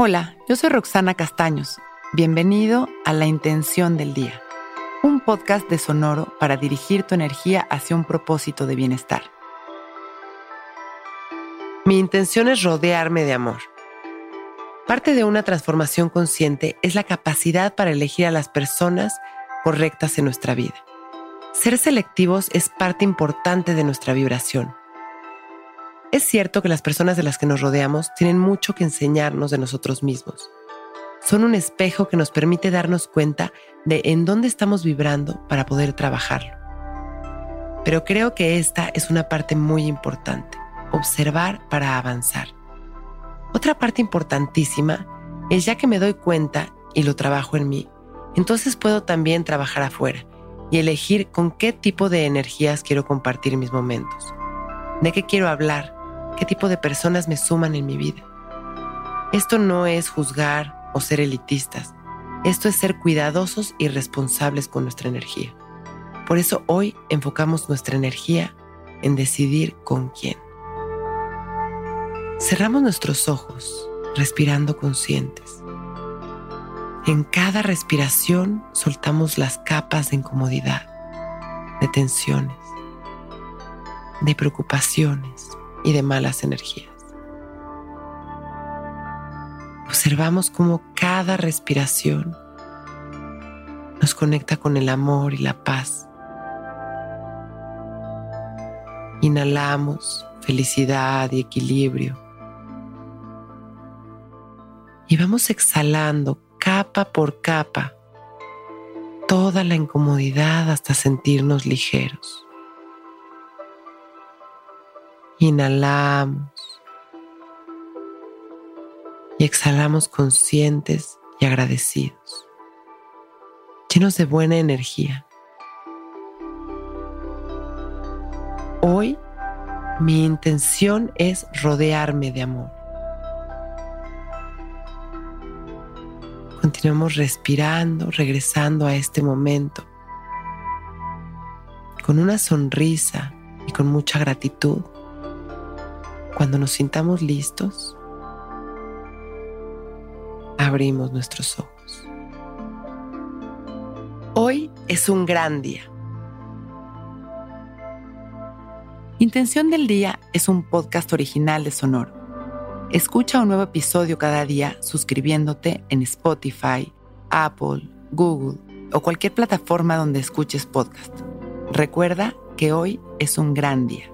Hola, yo soy Roxana Castaños. Bienvenido a La Intención del Día, un podcast de Sonoro para dirigir tu energía hacia un propósito de bienestar. Mi intención es rodearme de amor. Parte de una transformación consciente es la capacidad para elegir a las personas correctas en nuestra vida. Ser selectivos es parte importante de nuestra vibración. Es cierto que las personas de las que nos rodeamos tienen mucho que enseñarnos de nosotros mismos. Son un espejo que nos permite darnos cuenta de en dónde estamos vibrando para poder trabajarlo. Pero creo que esta es una parte muy importante observar para avanzar. Otra parte importantísima es ya que me doy cuenta y lo trabajo en mí, entonces puedo también trabajar afuera y elegir con qué tipo de energías quiero compartir mis momentos, de qué quiero hablar, qué tipo de personas me suman en mi vida. Esto no es juzgar o ser elitistas, esto es ser cuidadosos y responsables con nuestra energía. Por eso hoy enfocamos nuestra energía en decidir con quién. Cerramos nuestros ojos, respirando conscientes. En cada respiración soltamos las capas de incomodidad, de tensiones, de preocupaciones y de malas energías. Observamos cómo cada respiración nos conecta con el amor y la paz. Inhalamos felicidad y equilibrio y vamos exhalando capa por capa toda la incomodidad hasta sentirnos ligeros. Inhalamos y exhalamos conscientes y agradecidos, llenos de buena energía. Hoy mi intención es rodearme de amor. Continuamos respirando, regresando a este momento, con una sonrisa y con mucha gratitud. Cuando nos sintamos listos, abrimos nuestros ojos. Hoy es un gran día. Intención del Día es un podcast original de Sonoro. Escucha un nuevo episodio cada día suscribiéndote en Spotify, Apple, Google o cualquier plataforma donde escuches podcast. Recuerda que hoy es un gran día.